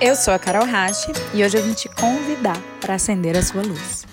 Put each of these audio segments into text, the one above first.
Eu sou a Carol Rache e hoje eu vim te convidar para acender a sua luz.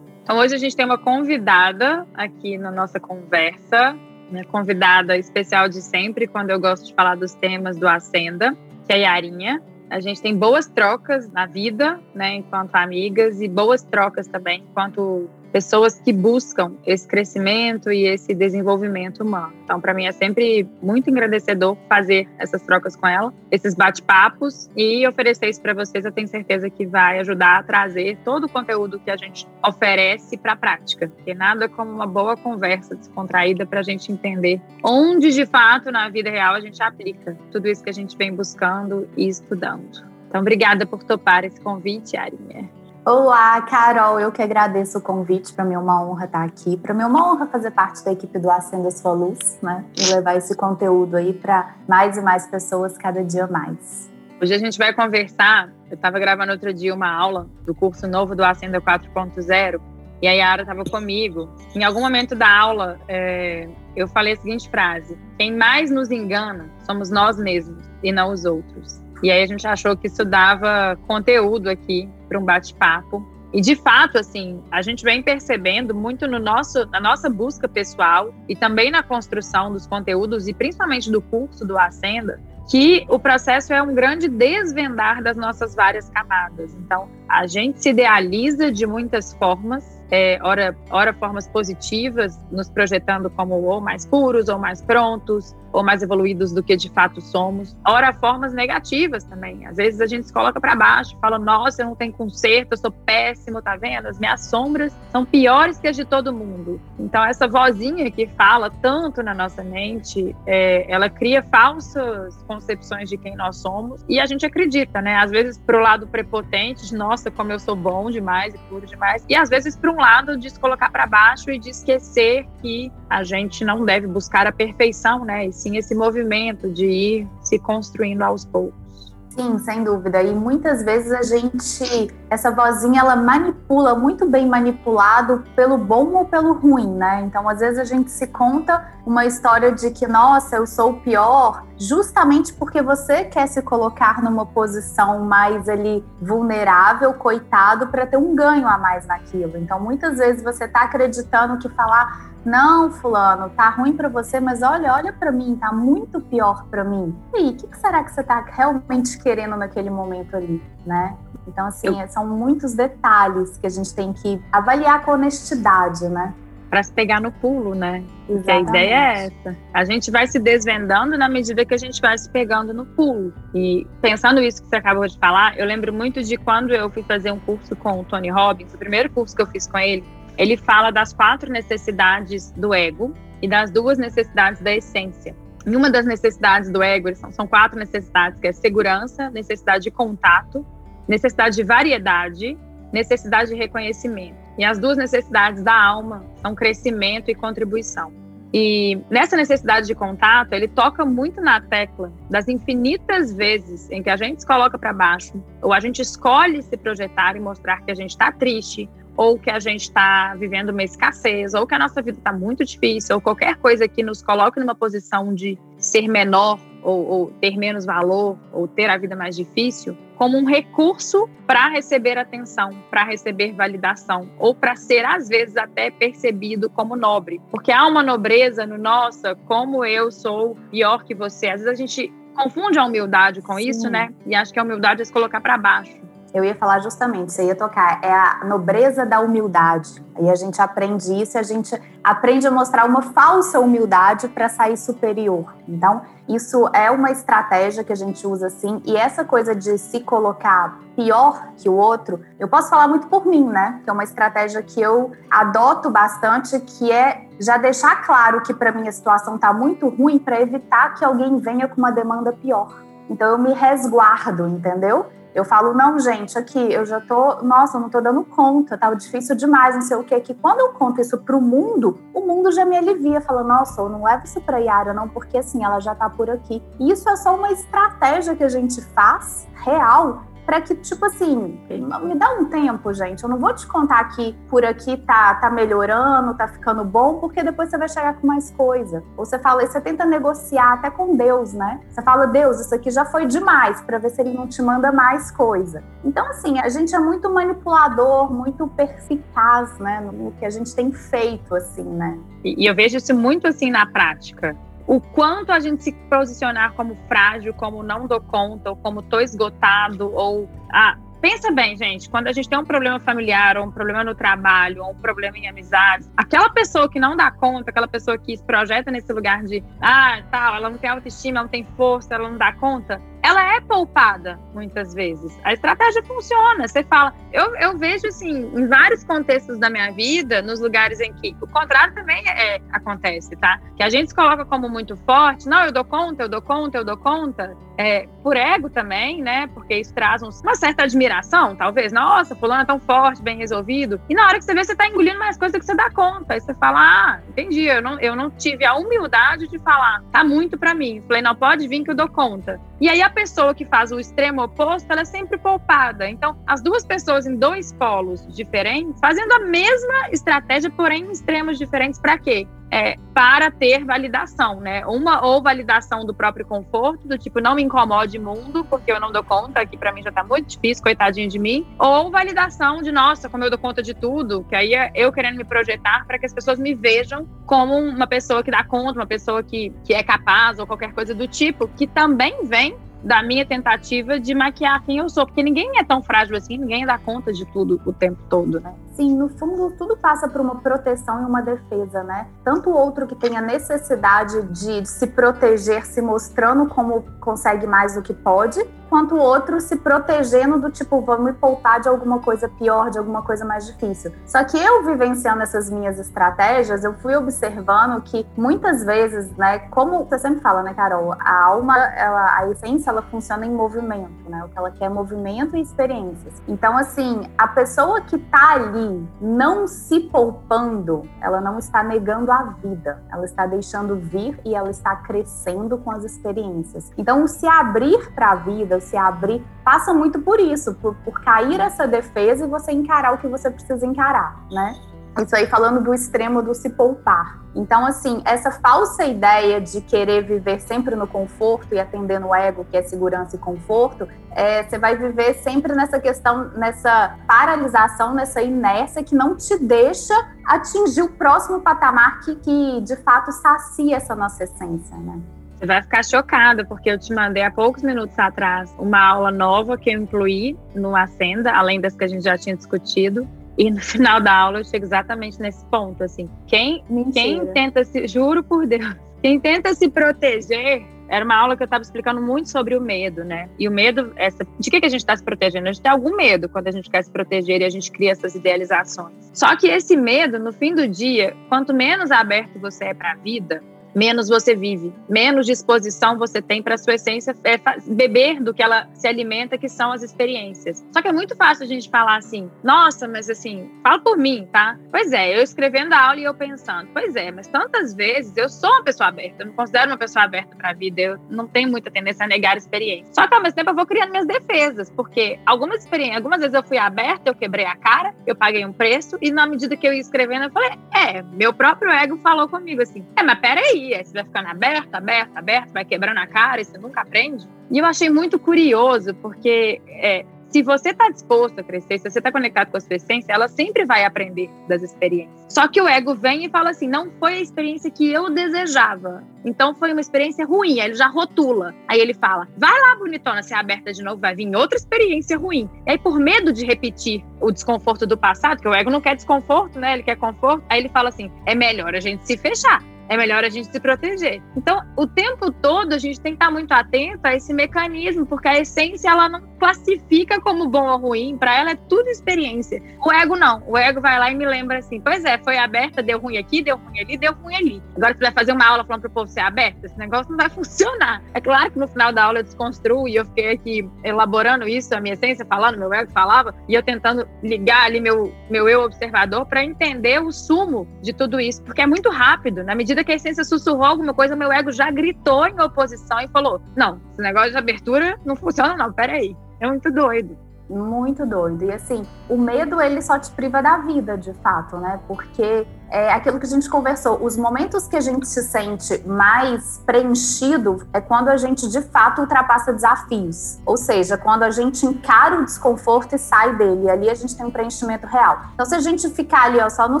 Então, hoje a gente tem uma convidada aqui na nossa conversa, minha convidada especial de sempre, quando eu gosto de falar dos temas do Acenda, que é a Yarinha. A gente tem boas trocas na vida, né, enquanto amigas, e boas trocas também enquanto pessoas que buscam esse crescimento e esse desenvolvimento humano. Então, para mim é sempre muito engrandecedor fazer essas trocas com ela, esses bate-papos e oferecer isso para vocês. Eu tenho certeza que vai ajudar a trazer todo o conteúdo que a gente oferece para a prática, porque nada como uma boa conversa descontraída para a gente entender onde de fato na vida real a gente aplica tudo isso que a gente vem buscando e estudando. Então, obrigada por topar esse convite, Arinha. Olá, Carol. Eu que agradeço o convite. Para mim é uma honra estar aqui. Para mim é uma honra fazer parte da equipe do Acenda Sua Luz, né? E levar esse conteúdo aí para mais e mais pessoas cada dia mais. Hoje a gente vai conversar. Eu estava gravando outro dia uma aula do curso novo do Acenda 4.0 e a Yara estava comigo. Em algum momento da aula, é, eu falei a seguinte frase: Quem mais nos engana somos nós mesmos e não os outros. E aí a gente achou que isso dava conteúdo aqui para um bate-papo. E de fato, assim, a gente vem percebendo muito no nosso, na nossa busca pessoal e também na construção dos conteúdos e principalmente do curso do Ascenda, que o processo é um grande desvendar das nossas várias camadas. Então, a gente se idealiza de muitas formas é, ora, ora formas positivas, nos projetando como ou mais puros, ou mais prontos, ou mais evoluídos do que de fato somos. Ora, formas negativas também. Às vezes a gente se coloca para baixo, fala: Nossa, eu não tenho conserto, eu sou péssimo, tá vendo? As minhas sombras são piores que as de todo mundo. Então, essa vozinha que fala tanto na nossa mente, é, ela cria falsas concepções de quem nós somos e a gente acredita, né? Às vezes pro lado prepotente, nossa, como eu sou bom demais e puro demais, e às vezes para um lado de se colocar para baixo e de esquecer que a gente não deve buscar a perfeição, né? E sim esse movimento de ir se construindo aos poucos. Sim, sem dúvida. E muitas vezes a gente, essa vozinha, ela manipula, muito bem manipulado pelo bom ou pelo ruim, né? Então, às vezes a gente se conta uma história de que, nossa, eu sou o pior, justamente porque você quer se colocar numa posição mais ali vulnerável, coitado, para ter um ganho a mais naquilo. Então, muitas vezes você está acreditando que falar não, fulano, tá ruim para você, mas olha, olha para mim, tá muito pior para mim. E aí, o que, que, será que você tá realmente querendo naquele momento ali, né? Então, assim, Eu... são muitos detalhes que a gente tem que avaliar com honestidade, né? Para se pegar no pulo, né? Porque a ideia é essa. A gente vai se desvendando na medida que a gente vai se pegando no pulo. E pensando isso que você acabou de falar, eu lembro muito de quando eu fui fazer um curso com o Tony Robbins, o primeiro curso que eu fiz com ele, ele fala das quatro necessidades do ego e das duas necessidades da essência. E uma das necessidades do ego, são, são quatro necessidades, que é segurança, necessidade de contato, necessidade de variedade, necessidade de reconhecimento. E as duas necessidades da alma são crescimento e contribuição. E nessa necessidade de contato, ele toca muito na tecla das infinitas vezes em que a gente se coloca para baixo, ou a gente escolhe se projetar e mostrar que a gente está triste, ou que a gente está vivendo uma escassez, ou que a nossa vida está muito difícil, ou qualquer coisa que nos coloque numa posição de ser menor, ou, ou ter menos valor, ou ter a vida mais difícil, como um recurso para receber atenção, para receber validação, ou para ser, às vezes, até percebido como nobre. Porque há uma nobreza no nossa, como eu sou pior que você. Às vezes a gente confunde a humildade com Sim. isso, né? E acho que a humildade é se colocar para baixo eu ia falar justamente, você ia tocar, é a nobreza da humildade. Aí a gente aprende isso a gente aprende a mostrar uma falsa humildade para sair superior. Então, isso é uma estratégia que a gente usa assim, e essa coisa de se colocar pior que o outro, eu posso falar muito por mim, né? Que é uma estratégia que eu adoto bastante, que é já deixar claro que para mim a situação está muito ruim para evitar que alguém venha com uma demanda pior. Então eu me resguardo, entendeu? Eu falo, não, gente, aqui eu já tô, nossa, eu não tô dando conta, tá difícil demais, não sei o que. Que quando eu conto isso pro mundo, o mundo já me alivia, fala, nossa, eu não levo isso pra Yara, não, porque assim, ela já tá por aqui. E isso é só uma estratégia que a gente faz, real, para que, tipo assim, me dá um tempo, gente. Eu não vou te contar que por aqui tá, tá melhorando, tá ficando bom, porque depois você vai chegar com mais coisa. Ou você fala, você tenta negociar até com Deus, né? Você fala, Deus, isso aqui já foi demais, para ver se ele não te manda mais coisa. Então, assim, a gente é muito manipulador, muito perspicaz, né, no que a gente tem feito, assim, né? E, e eu vejo isso muito assim na prática o quanto a gente se posicionar como frágil, como não dou conta, ou como tô esgotado, ou ah, Pensa bem, gente, quando a gente tem um problema familiar, ou um problema no trabalho, ou um problema em amizades, aquela pessoa que não dá conta, aquela pessoa que se projeta nesse lugar de, ah, tal, ela não tem autoestima, ela não tem força, ela não dá conta, ela é poupada muitas vezes. A estratégia funciona. Você fala, eu, eu vejo assim, em vários contextos da minha vida, nos lugares em que o contrário também é, acontece, tá? Que a gente se coloca como muito forte, não, eu dou conta, eu dou conta, eu dou conta, é, por ego também, né? Porque isso traz uma certa admiração, talvez. Nossa, fulano é tão forte, bem resolvido. E na hora que você vê, você tá engolindo mais coisa que você dá conta. Aí você fala, ah, entendi, eu não, eu não tive a humildade de falar, tá muito para mim. Falei, não, pode vir que eu dou conta. E aí a pessoa que faz o extremo oposto, ela é sempre poupada. Então, as duas pessoas em dois polos diferentes, fazendo a mesma estratégia, porém em extremos diferentes, para quê? é, para ter validação, né? Uma ou validação do próprio conforto, do tipo, não me incomode mundo, porque eu não dou conta, aqui para mim já tá muito difícil, coitadinho de mim. Ou validação de, nossa, como eu dou conta de tudo, que aí é eu querendo me projetar para que as pessoas me vejam como uma pessoa que dá conta, uma pessoa que, que é capaz, ou qualquer coisa do tipo, que também vem da minha tentativa de maquiar quem eu sou, porque ninguém é tão frágil assim, ninguém dá conta de tudo o tempo todo, né? Sim, no fundo tudo passa por uma proteção e uma defesa, né? Tanto o outro que tem a necessidade de se proteger, se mostrando como consegue mais do que pode, quanto o outro se protegendo do tipo, vamos me poupar de alguma coisa pior, de alguma coisa mais difícil. Só que eu vivenciando essas minhas estratégias, eu fui observando que muitas vezes, né, como você sempre fala, né, Carol, a alma, ela, a essência, ela funciona em movimento, né? O que ela quer é movimento e experiências. Então, assim, a pessoa que tá ali não se poupando, ela não está negando a vida, ela está deixando vir e ela está crescendo com as experiências. Então, se abrir para a vida, se abrir, passa muito por isso, por, por cair essa defesa e você encarar o que você precisa encarar, né? Isso aí falando do extremo do se poupar. Então, assim, essa falsa ideia de querer viver sempre no conforto e atendendo o ego, que é segurança e conforto, é, você vai viver sempre nessa questão, nessa paralisação, nessa inércia que não te deixa atingir o próximo patamar que, que de fato sacia essa nossa essência, né? Você vai ficar chocada, porque eu te mandei há poucos minutos atrás uma aula nova que eu incluí no Ascenda, além das que a gente já tinha discutido. E no final da aula eu chego exatamente nesse ponto, assim. Quem, quem tenta se, juro por Deus, quem tenta se proteger, era uma aula que eu estava explicando muito sobre o medo, né? E o medo, essa, de que, que a gente está se protegendo? A gente tem algum medo quando a gente quer se proteger e a gente cria essas idealizações. Só que esse medo, no fim do dia, quanto menos aberto você é para a vida, menos você vive, menos disposição você tem para sua essência é beber do que ela se alimenta, que são as experiências. Só que é muito fácil a gente falar assim, nossa, mas assim, fala por mim, tá? Pois é, eu escrevendo a aula e eu pensando, pois é, mas tantas vezes eu sou uma pessoa aberta, eu me considero uma pessoa aberta para a vida, eu não tenho muita tendência a negar experiência. Só que ao mesmo tempo eu vou criando minhas defesas, porque algumas experiências, algumas vezes eu fui aberta, eu quebrei a cara, eu paguei um preço e na medida que eu ia escrevendo eu falei, é, meu próprio ego falou comigo assim, é, mas peraí, aí você vai ficando aberto, aberto, aberto, vai quebrando a cara e você nunca aprende. E eu achei muito curioso, porque é, se você está disposto a crescer, se você está conectado com a sua essência, ela sempre vai aprender das experiências. Só que o ego vem e fala assim: não foi a experiência que eu desejava. Então foi uma experiência ruim. Aí ele já rotula. Aí ele fala: vai lá, bonitona, ser aberta de novo, vai vir outra experiência ruim. E aí, por medo de repetir o desconforto do passado, que o ego não quer desconforto, né? Ele quer conforto. Aí ele fala assim: é melhor a gente se fechar é melhor a gente se proteger. Então, o tempo todo a gente tem que estar muito atento a esse mecanismo, porque a essência ela não classifica como bom ou ruim, para ela é tudo experiência. O ego não. O ego vai lá e me lembra assim: pois é, foi aberta, deu ruim aqui, deu ruim ali, deu ruim ali. Agora você vai fazer uma aula falando para o povo ser aberto, esse negócio não vai funcionar. É claro que no final da aula eu desconstruo e eu fiquei aqui elaborando isso, a minha essência falando, meu ego falava, e eu tentando ligar ali meu, meu eu observador para entender o sumo de tudo isso, porque é muito rápido. Na medida que a essência sussurrou alguma coisa, meu ego já gritou em oposição e falou: não, esse negócio de abertura não funciona, não, peraí. É muito doido. Muito doido. E assim, o medo ele só te priva da vida, de fato, né? Porque é aquilo que a gente conversou. Os momentos que a gente se sente mais preenchido é quando a gente de fato ultrapassa desafios. Ou seja, quando a gente encara o desconforto e sai dele. E ali a gente tem um preenchimento real. Então, se a gente ficar ali ó, só no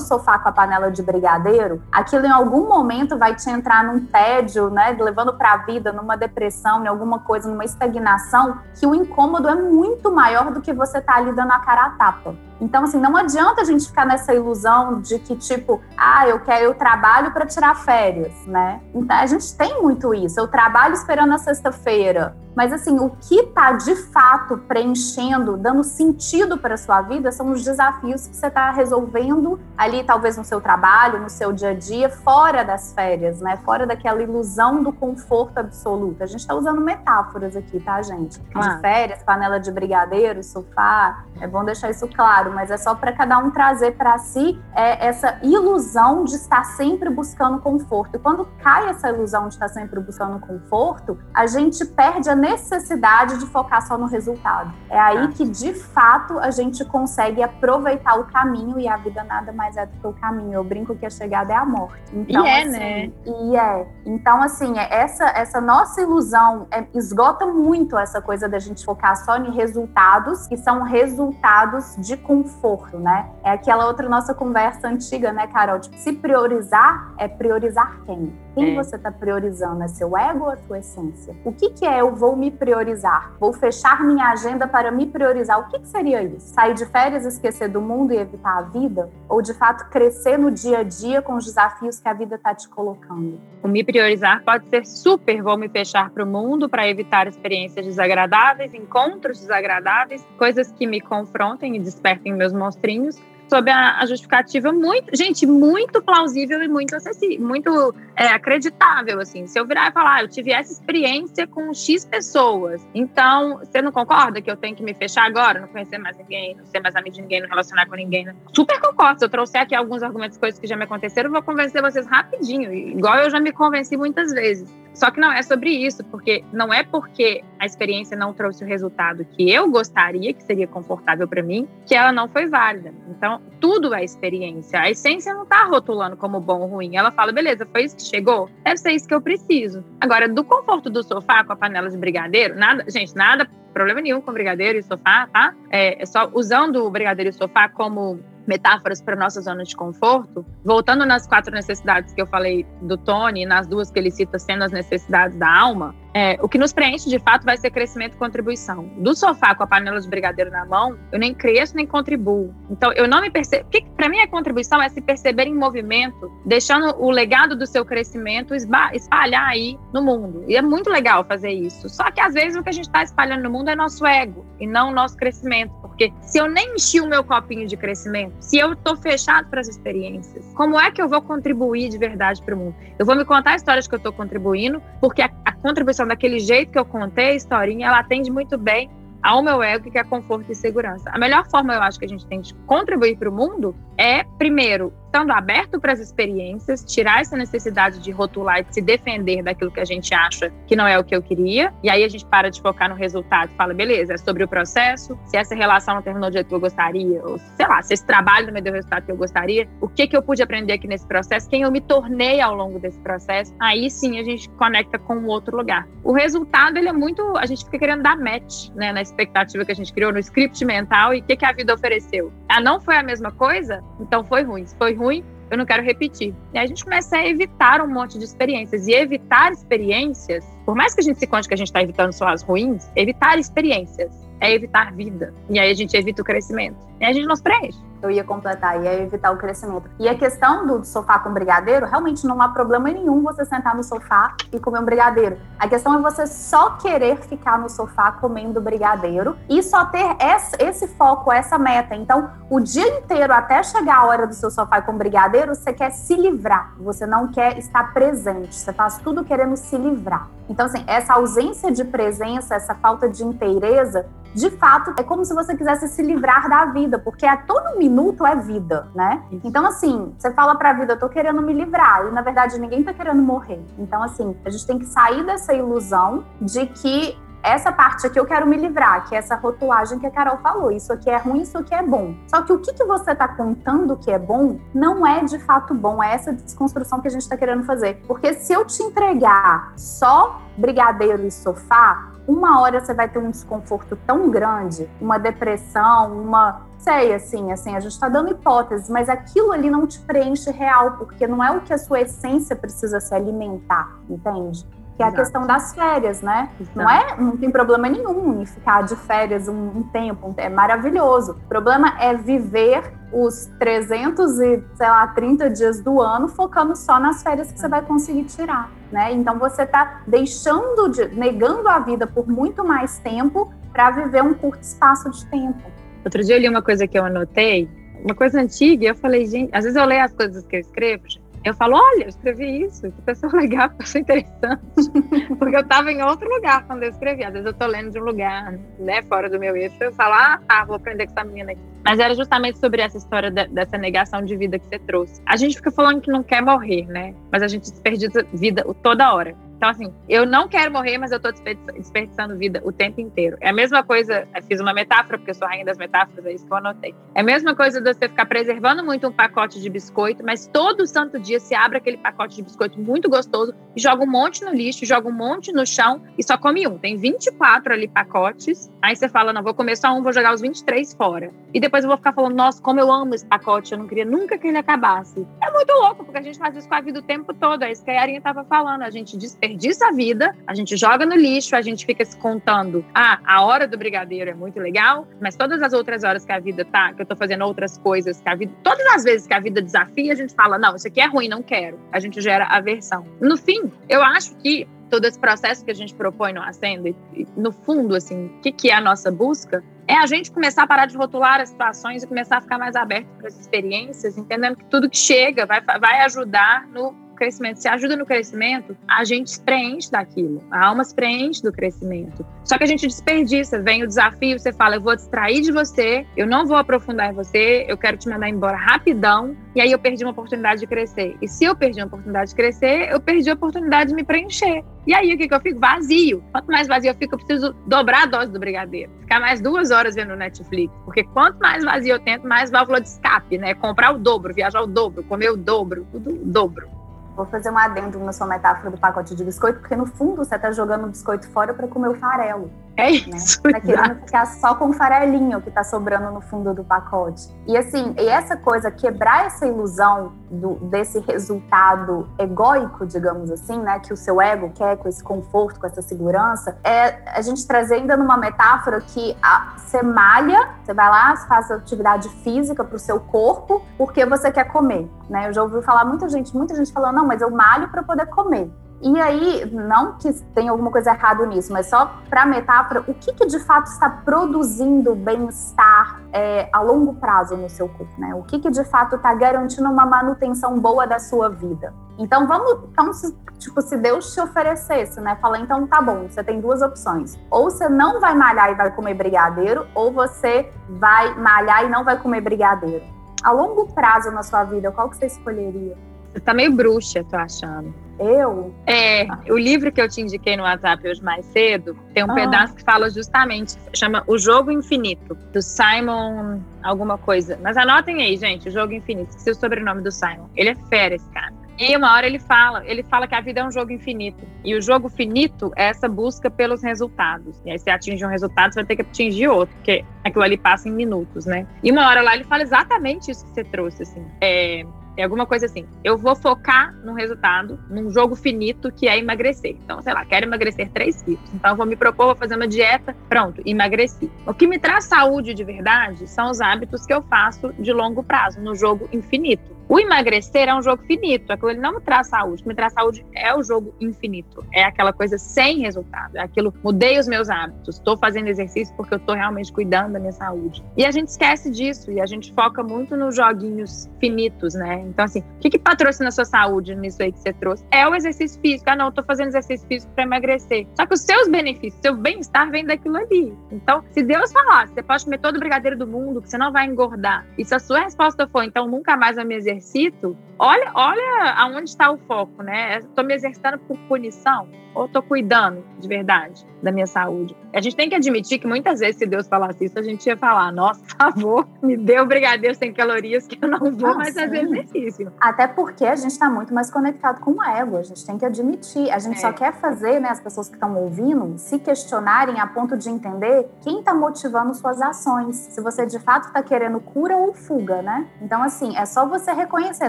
sofá com a panela de brigadeiro, aquilo em algum momento vai te entrar num tédio, né? Levando para a vida, numa depressão, em alguma coisa, numa estagnação, que o incômodo é muito maior do que você tá ali dando a cara a tapa. Então, assim, não adianta a gente ficar nessa ilusão de que, tipo, ah, eu quero, eu trabalho para tirar férias, né? Então, a gente tem muito isso. Eu trabalho esperando a sexta-feira. Mas assim, o que está de fato preenchendo, dando sentido para a sua vida são os desafios que você está resolvendo ali, talvez no seu trabalho, no seu dia a dia, fora das férias, né? Fora daquela ilusão do conforto absoluto. A gente está usando metáforas aqui, tá, gente? De férias, panela de brigadeiro, sofá. É bom deixar isso claro, mas é só para cada um trazer para si é, essa ilusão de estar sempre buscando conforto. E quando cai essa ilusão de estar sempre buscando conforto, a gente perde a necessidade de focar só no resultado. É aí ah. que, de fato, a gente consegue aproveitar o caminho e a vida nada mais é do que o caminho. Eu brinco que a chegada é a morte. Então, e é, assim, né? E é. Então, assim, é, essa, essa nossa ilusão é, esgota muito essa coisa da gente focar só em resultados, que são resultados de conforto, né? É aquela outra nossa conversa antiga, né, Carol? Tipo, se priorizar, é priorizar quem? Quem é. você está priorizando? É seu ego ou a sua essência? O que, que é eu vou me priorizar? Vou fechar minha agenda para me priorizar. O que, que seria isso? Sair de férias, esquecer do mundo e evitar a vida? Ou de fato crescer no dia a dia com os desafios que a vida está te colocando? O me priorizar pode ser super. Vou me fechar para o mundo para evitar experiências desagradáveis, encontros desagradáveis, coisas que me confrontem e despertem meus monstrinhos sob a, a, justificativa muito, gente, muito plausível e muito acessível, muito é, acreditável, assim. Se eu virar e falar, ah, eu tive essa experiência com X pessoas, então, você não concorda que eu tenho que me fechar agora, não conhecer mais ninguém, não ser mais amigo de ninguém, não relacionar com ninguém? Né? Super concordo. Se eu trouxer aqui alguns argumentos, coisas que já me aconteceram, eu vou convencer vocês rapidinho, igual eu já me convenci muitas vezes. Só que não é sobre isso, porque não é porque a experiência não trouxe o resultado que eu gostaria, que seria confortável para mim, que ela não foi válida. Então, tudo é experiência. A essência não tá rotulando como bom ou ruim. Ela fala, beleza, foi isso que chegou? Deve ser isso que eu preciso. Agora, do conforto do sofá com a panela de brigadeiro, nada, gente, nada, problema nenhum com brigadeiro e sofá, tá? É, é só usando o brigadeiro e sofá como metáforas para nossa zona de conforto, voltando nas quatro necessidades que eu falei do Tony, nas duas que ele cita sendo as necessidades da alma, é, o que nos preenche de fato vai ser crescimento e contribuição. Do sofá com a panela de brigadeiro na mão, eu nem cresço nem contribuo. Então eu não me percebo. Para mim, a contribuição é se perceber em movimento, deixando o legado do seu crescimento espalhar aí no mundo. E é muito legal fazer isso. Só que às vezes o que a gente está espalhando no mundo é nosso ego e não nosso crescimento. Porque se eu nem enchi o meu copinho de crescimento, se eu estou fechado para as experiências, como é que eu vou contribuir de verdade para o mundo? Eu vou me contar histórias que eu estou contribuindo, porque a, a contribuição daquele jeito que eu contei a historinha, ela atende muito bem ao meu ego, que é conforto e segurança. A melhor forma, eu acho, que a gente tem de contribuir para o mundo é, primeiro, estando aberto para as experiências, tirar essa necessidade de rotular e de se defender daquilo que a gente acha que não é o que eu queria. E aí a gente para de focar no resultado e fala, beleza, é sobre o processo, se essa relação não terminou do jeito que eu gostaria, ou sei lá, se esse trabalho não me deu o resultado que eu gostaria, o que, que eu pude aprender aqui nesse processo, quem eu me tornei ao longo desse processo, aí sim a gente conecta com um outro lugar. O resultado, ele é muito. A gente fica querendo dar match, né, na expectativa que a gente criou, no script mental e o que, que a vida ofereceu. Ah, não foi a mesma coisa? Então foi ruim. Se foi ruim, eu não quero repetir. E a gente começa a evitar um monte de experiências. E evitar experiências, por mais que a gente se conte que a gente está evitando só as ruins, evitar experiências é evitar vida. E aí a gente evita o crescimento. E a gente não se preenche eu ia completar, ia evitar o crescimento. E a questão do sofá com brigadeiro, realmente não há problema nenhum você sentar no sofá e comer um brigadeiro. A questão é você só querer ficar no sofá comendo brigadeiro e só ter esse foco, essa meta. Então, o dia inteiro, até chegar a hora do seu sofá com brigadeiro, você quer se livrar, você não quer estar presente, você faz tudo querendo se livrar. Então, assim, essa ausência de presença, essa falta de inteireza, de fato, é como se você quisesse se livrar da vida, porque a todo minuto é vida, né? Então, assim, você fala pra vida, eu tô querendo me livrar, e na verdade ninguém tá querendo morrer. Então, assim, a gente tem que sair dessa ilusão de que essa parte aqui eu quero me livrar, que é essa rotulagem que a Carol falou. Isso aqui é ruim, isso aqui é bom. Só que o que, que você está contando que é bom não é de fato bom. É essa desconstrução que a gente está querendo fazer. Porque se eu te entregar só brigadeiro e sofá, uma hora você vai ter um desconforto tão grande, uma depressão, uma sei assim, assim, a gente está dando hipóteses, mas aquilo ali não te preenche real, porque não é o que a sua essência precisa se alimentar, entende? Que é a questão das férias, né? Não é, não tem problema nenhum em ficar de férias um, um tempo, é maravilhoso. O problema é viver os 300 e, sei lá, 30 dias do ano focando só nas férias que você vai conseguir tirar, né? Então você está deixando de, negando a vida por muito mais tempo para viver um curto espaço de tempo. Outro dia eu li uma coisa que eu anotei, uma coisa antiga, e eu falei, gente, às vezes eu leio as coisas que eu escrevo, eu falo, olha, eu escrevi isso, que pessoa legal, que pessoa interessante. Porque eu estava em outro lugar quando eu escrevi. Às vezes eu estou lendo de um lugar, né, fora do meu eixo, eu falo, ah, tá, vou aprender com essa menina aqui. Mas era justamente sobre essa história de, dessa negação de vida que você trouxe. A gente fica falando que não quer morrer, né? Mas a gente desperdiça vida toda hora. Então, assim, eu não quero morrer, mas eu tô desperdiçando vida o tempo inteiro. É a mesma coisa, fiz uma metáfora, porque eu sou rainha das metáforas, é isso que eu anotei. É a mesma coisa de você ficar preservando muito um pacote de biscoito, mas todo santo dia se abre aquele pacote de biscoito muito gostoso e joga um monte no lixo, joga um monte no chão e só come um. Tem 24 ali pacotes, aí você fala, não, vou comer só um, vou jogar os 23 fora. E depois eu vou ficar falando, nossa, como eu amo esse pacote, eu não queria nunca que ele acabasse. É muito louco, porque a gente faz isso com a vida o tempo todo, é isso que a Yarinha tava falando, a gente desperdiça desperdiça a vida, a gente joga no lixo, a gente fica se contando, ah, a hora do brigadeiro é muito legal, mas todas as outras horas que a vida tá, que eu tô fazendo outras coisas, que a vida, todas as vezes que a vida desafia, a gente fala, não, isso aqui é ruim, não quero. A gente gera aversão. No fim, eu acho que todo esse processo que a gente propõe no Acenda, no fundo, assim, o que, que é a nossa busca? É a gente começar a parar de rotular as situações e começar a ficar mais aberto para as experiências, entendendo que tudo que chega vai, vai ajudar no crescimento, se ajuda no crescimento, a gente se preenche daquilo. A alma se preenche do crescimento. Só que a gente desperdiça. Vem o desafio, você fala, eu vou distrair de você, eu não vou aprofundar em você, eu quero te mandar embora rapidão, e aí eu perdi uma oportunidade de crescer. E se eu perdi uma oportunidade de crescer, eu perdi a oportunidade de me preencher. E aí o que, que eu fico? Vazio. Quanto mais vazio eu fico, eu preciso dobrar a dose do brigadeiro. Ficar mais duas horas vendo Netflix. Porque quanto mais vazio eu tento, mais válvula de escape, né? Comprar o dobro, viajar o dobro, comer o dobro, tudo o dobro. Vou fazer um adendo na sua metáfora do pacote de biscoito, porque no fundo você está jogando o biscoito fora para comer o farelo. É né? isso. Né? Tá querendo ficar só com o farelinho que está sobrando no fundo do pacote. E assim, e essa coisa, quebrar essa ilusão do, desse resultado egóico, digamos assim, né? Que o seu ego quer com esse conforto, com essa segurança, é a gente trazer ainda numa metáfora que a, você malha, você vai lá, faz atividade física para o seu corpo, porque você quer comer. Né? Eu já ouvi falar muita gente, muita gente falando, não, mas eu malho para poder comer. E aí, não que tenha alguma coisa errada nisso, mas só para metáfora, o que, que, de fato está produzindo bem-estar é, a longo prazo no seu corpo, né? O que, que de fato está garantindo uma manutenção boa da sua vida? Então vamos, então se, tipo, se Deus te oferecesse, né? Fala, então tá bom, você tem duas opções. Ou você não vai malhar e vai comer brigadeiro, ou você vai malhar e não vai comer brigadeiro. A longo prazo na sua vida, qual que você escolheria? Você tá meio bruxa, tô achando. Eu? É, o livro que eu te indiquei no WhatsApp hoje mais cedo, tem um ah. pedaço que fala justamente, chama O Jogo Infinito, do Simon alguma coisa. Mas anotem aí, gente, O Jogo Infinito, esqueci o sobrenome do Simon. Ele é fera, esse cara. E uma hora ele fala, ele fala que a vida é um jogo infinito. E o jogo finito é essa busca pelos resultados. E aí você atinge um resultado, você vai ter que atingir outro, porque aquilo ali passa em minutos, né? E uma hora lá ele fala exatamente isso que você trouxe, assim. É, é alguma coisa assim. Eu vou focar num resultado, num jogo finito que é emagrecer. Então, sei lá, quero emagrecer 3 quilos. Então, eu vou me propor, vou fazer uma dieta, pronto, emagreci. O que me traz saúde de verdade são os hábitos que eu faço de longo prazo, no jogo infinito. O emagrecer é um jogo finito, aquilo ele não me traz saúde. O que me traz saúde é o jogo infinito. É aquela coisa sem resultado. É aquilo, mudei os meus hábitos, estou fazendo exercício porque eu estou realmente cuidando da minha saúde. E a gente esquece disso e a gente foca muito nos joguinhos finitos, né? Então, assim, o que, que patrocina a sua saúde nisso aí que você trouxe? É o exercício físico. Ah, não, tô fazendo exercício físico para emagrecer. Só que os seus benefícios, seu bem-estar vem daquilo ali. Então, se Deus falar, você pode comer todo o brigadeiro do mundo, que você não vai engordar, e se a sua resposta for, então nunca mais vai me exercer exercito, olha, olha aonde está o foco, né? Estou me exercitando por punição ou estou cuidando de verdade da minha saúde? A gente tem que admitir que muitas vezes, se Deus falasse isso, a gente ia falar: nossa, por favor, me dê o brigadeiro sem calorias que eu não vou mais fazer exercício. Até porque a gente está muito mais conectado com o ego, a gente tem que admitir. A gente é. só quer fazer, né, as pessoas que estão ouvindo, se questionarem a ponto de entender quem está motivando suas ações. Se você de fato está querendo cura ou fuga, né? Então, assim, é só você reconhecer,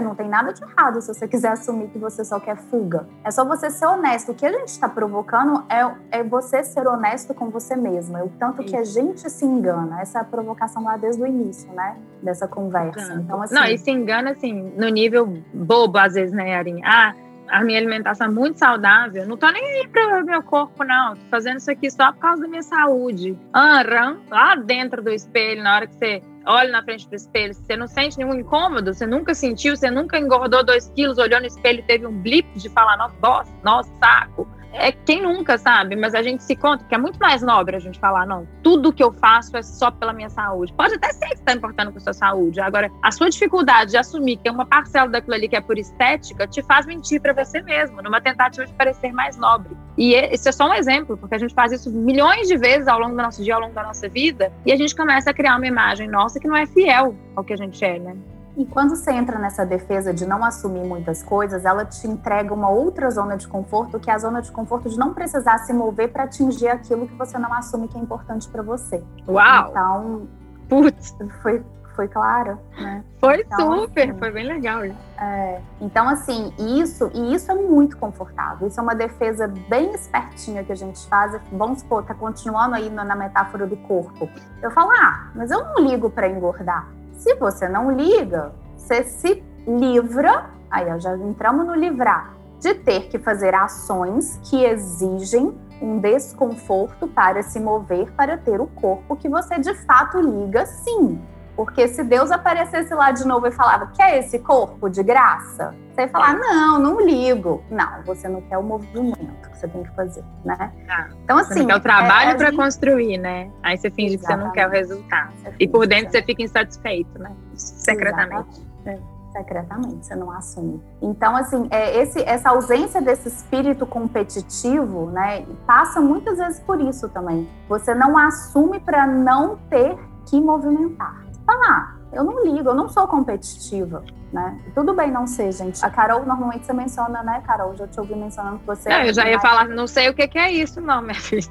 não tem nada de errado se você quiser assumir que você só quer fuga. É só você ser honesto. O que a gente está provocando é, é você ser honesto com você mesma. O tanto que a gente se engana. Essa é a provocação lá desde o início, né? Dessa conversa. Então, assim, Não, e se engana, assim, no nível bobo, às vezes, né, Arin? Ah, a minha alimentação é muito saudável, não tô nem aí pro meu corpo, não. Tô fazendo isso aqui só por causa da minha saúde. Ah, lá dentro do espelho, na hora que você olha na frente do espelho, você não sente nenhum incômodo, você nunca sentiu, você nunca engordou dois quilos, olhou no espelho e teve um blip de falar, nossa, nossa, saco é quem nunca, sabe? Mas a gente se conta que é muito mais nobre a gente falar, não, tudo que eu faço é só pela minha saúde. Pode até ser que está importando com a sua saúde. Agora, a sua dificuldade de assumir que tem uma parcela daquilo ali que é por estética te faz mentir para você mesmo, numa tentativa de parecer mais nobre. E esse é só um exemplo, porque a gente faz isso milhões de vezes ao longo do nosso dia, ao longo da nossa vida, e a gente começa a criar uma imagem nossa que não é fiel ao que a gente é, né? E quando você entra nessa defesa de não assumir muitas coisas, ela te entrega uma outra zona de conforto, que é a zona de conforto de não precisar se mover para atingir aquilo que você não assume que é importante para você. Uau! Então, putz, foi foi claro, né? Foi então, super, assim, foi bem legal. É, então, assim, isso, e isso é muito confortável. Isso é uma defesa bem espertinha que a gente faz. Vamos supor, tá continuando aí na metáfora do corpo. Eu falo, ah, mas eu não ligo para engordar. Se você não liga, você se livra, aí já entramos no livrar, de ter que fazer ações que exigem um desconforto para se mover para ter o corpo que você de fato liga sim. Porque se Deus aparecesse lá de novo e falava, quer esse corpo de graça? Você ia falar, não, não ligo. Não, você não quer o movimento que você tem que fazer, né? Ah, então, assim. Você quer o trabalho é, para gente... construir, né? Aí você finge Exatamente. que você não quer o resultado. E por dentro você fica insatisfeito, né? Secretamente. É secretamente, você não assume. Então, assim, é, esse, essa ausência desse espírito competitivo, né, passa muitas vezes por isso também. Você não assume para não ter que movimentar falar, eu não ligo, eu não sou competitiva, né? Tudo bem não ser, gente. A Carol, normalmente você menciona, né, Carol? Já te ouvi mencionando que você... É, eu já ia falar, não sei o que, que é isso, não, minha filha.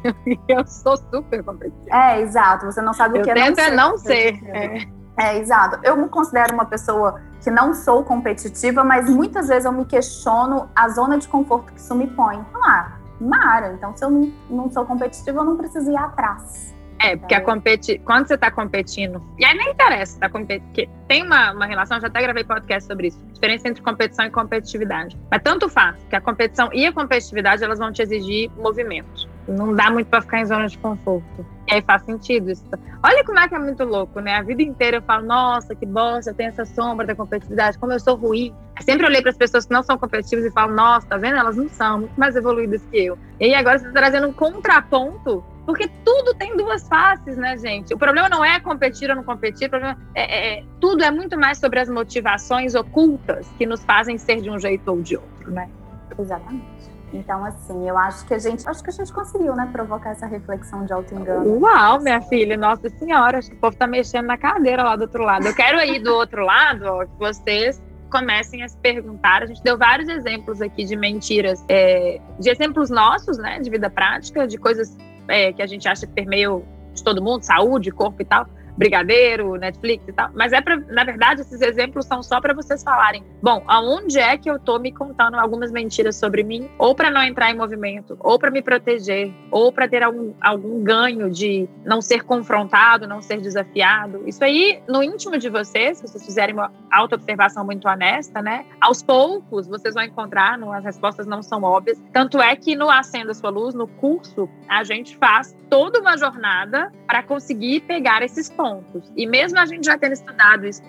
Eu sou super competitiva. É, exato. Você não sabe o que é não ser. é não ser. É. é, exato. Eu me considero uma pessoa que não sou competitiva, mas muitas vezes eu me questiono a zona de conforto que isso me põe. Ah, Mara, então se eu não, não sou competitiva, eu não preciso ir atrás. É, porque a competi... quando você está competindo, e aí nem interessa, tá competindo, tem uma, uma relação, já até gravei podcast sobre isso, diferença entre competição e competitividade. Mas tanto faz que a competição e a competitividade, elas vão te exigir movimento. Não dá muito para ficar em zona de conforto. E aí faz sentido isso. Olha como é que é muito louco, né? A vida inteira eu falo, nossa, que bosta, eu tenho essa sombra da competitividade, como eu sou ruim. Eu sempre olhei para as pessoas que não são competitivas e falo, nossa, tá vendo? Elas não são muito mais evoluídas que eu. E aí agora você está trazendo um contraponto porque tudo tem duas faces, né, gente? O problema não é competir ou não competir, o problema é, é, é, tudo é muito mais sobre as motivações ocultas que nos fazem ser de um jeito ou de outro, né? Exatamente. Então, assim, eu acho que a gente, acho que a gente conseguiu, né, provocar essa reflexão de auto-engano. Uau, minha filha, nossa senhora, acho que o povo tá mexendo na cadeira lá do outro lado. Eu quero ir do outro lado, ó, que vocês comecem a se perguntar. A gente deu vários exemplos aqui de mentiras, é, de exemplos nossos, né, de vida prática, de coisas é, que a gente acha que permeia de todo mundo, saúde, corpo e tal brigadeiro, Netflix e tal. Mas é para, na verdade, esses exemplos são só para vocês falarem, bom, aonde é que eu tô me contando algumas mentiras sobre mim, ou para não entrar em movimento, ou para me proteger, ou para ter algum, algum ganho de não ser confrontado, não ser desafiado. Isso aí, no íntimo de vocês, se vocês fizerem uma auto-observação muito honesta, né? Aos poucos vocês vão encontrar, as respostas não são óbvias. Tanto é que no Acenda Sua Luz, no curso, a gente faz toda uma jornada para conseguir pegar esses pontos pontos. E mesmo a gente já tendo estudado isso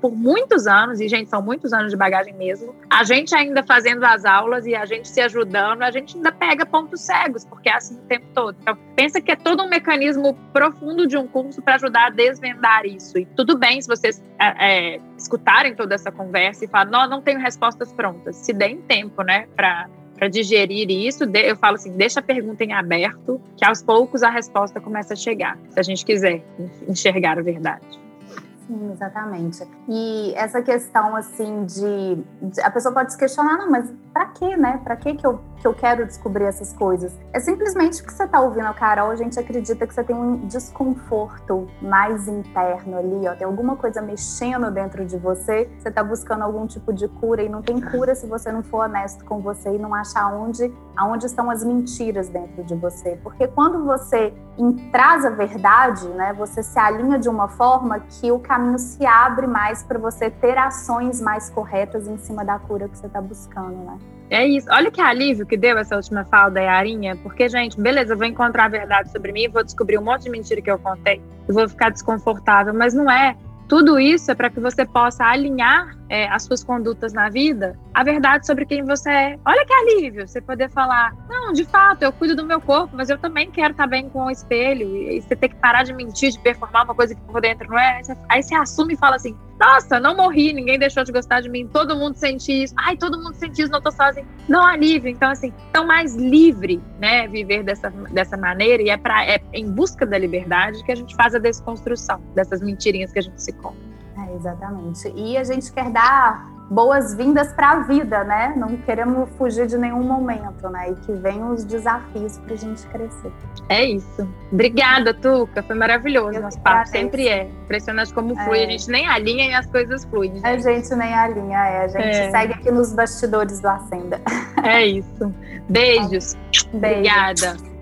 por muitos anos, e gente, são muitos anos de bagagem mesmo, a gente ainda fazendo as aulas e a gente se ajudando, a gente ainda pega pontos cegos, porque é assim o tempo todo. Então, pensa que é todo um mecanismo profundo de um curso para ajudar a desvendar isso. E tudo bem se vocês é, é, escutarem toda essa conversa e falar, não, não tenho respostas prontas. Se deem tempo, né, para para digerir isso, eu falo assim, deixa a pergunta em aberto, que aos poucos a resposta começa a chegar, se a gente quiser enxergar a verdade. Sim, exatamente. E essa questão assim de, de, a pessoa pode se questionar, não, mas para quê, né? Para que que eu que eu quero descobrir essas coisas? É simplesmente que você está ouvindo a Carol, a gente acredita que você tem um desconforto mais interno ali, ó, tem alguma coisa mexendo dentro de você, você está buscando algum tipo de cura e não tem cura se você não for honesto com você e não achar onde, aonde estão as mentiras dentro de você. Porque quando você traz a verdade, né, você se alinha de uma forma que o caminho se abre mais para você ter ações mais corretas em cima da cura que você está buscando, né? É isso. Olha que alívio que deu essa última fala da Yarinha, porque, gente, beleza, eu vou encontrar a verdade sobre mim, vou descobrir um monte de mentira que eu contei, vou ficar desconfortável, mas não é. Tudo isso é para que você possa alinhar é, as suas condutas na vida a verdade sobre quem você é. Olha que alívio você poder falar: não, de fato, eu cuido do meu corpo, mas eu também quero estar bem com o espelho. E, você ter que parar de mentir, de performar uma coisa que por dentro não é. Aí você assume e fala assim: nossa, não morri, ninguém deixou de gostar de mim, todo mundo sente isso. Ai, todo mundo sente isso, não tô sozinho. Não alívio. Então, assim, tão mais livre, né, viver dessa, dessa maneira. E é, pra, é em busca da liberdade que a gente faz a desconstrução dessas mentirinhas que a gente se conta. Exatamente. E a gente quer dar boas-vindas para a vida, né? Não queremos fugir de nenhum momento, né? E que venham os desafios para a gente crescer. É isso. Obrigada, Tuca. Foi maravilhoso. Nosso papo sempre é. Impressionante como flui. É. A gente nem alinha e as coisas fluem. Gente. A gente nem alinha, é. A gente é. segue aqui nos bastidores do Acenda. É isso. Beijos. Beijo. Obrigada.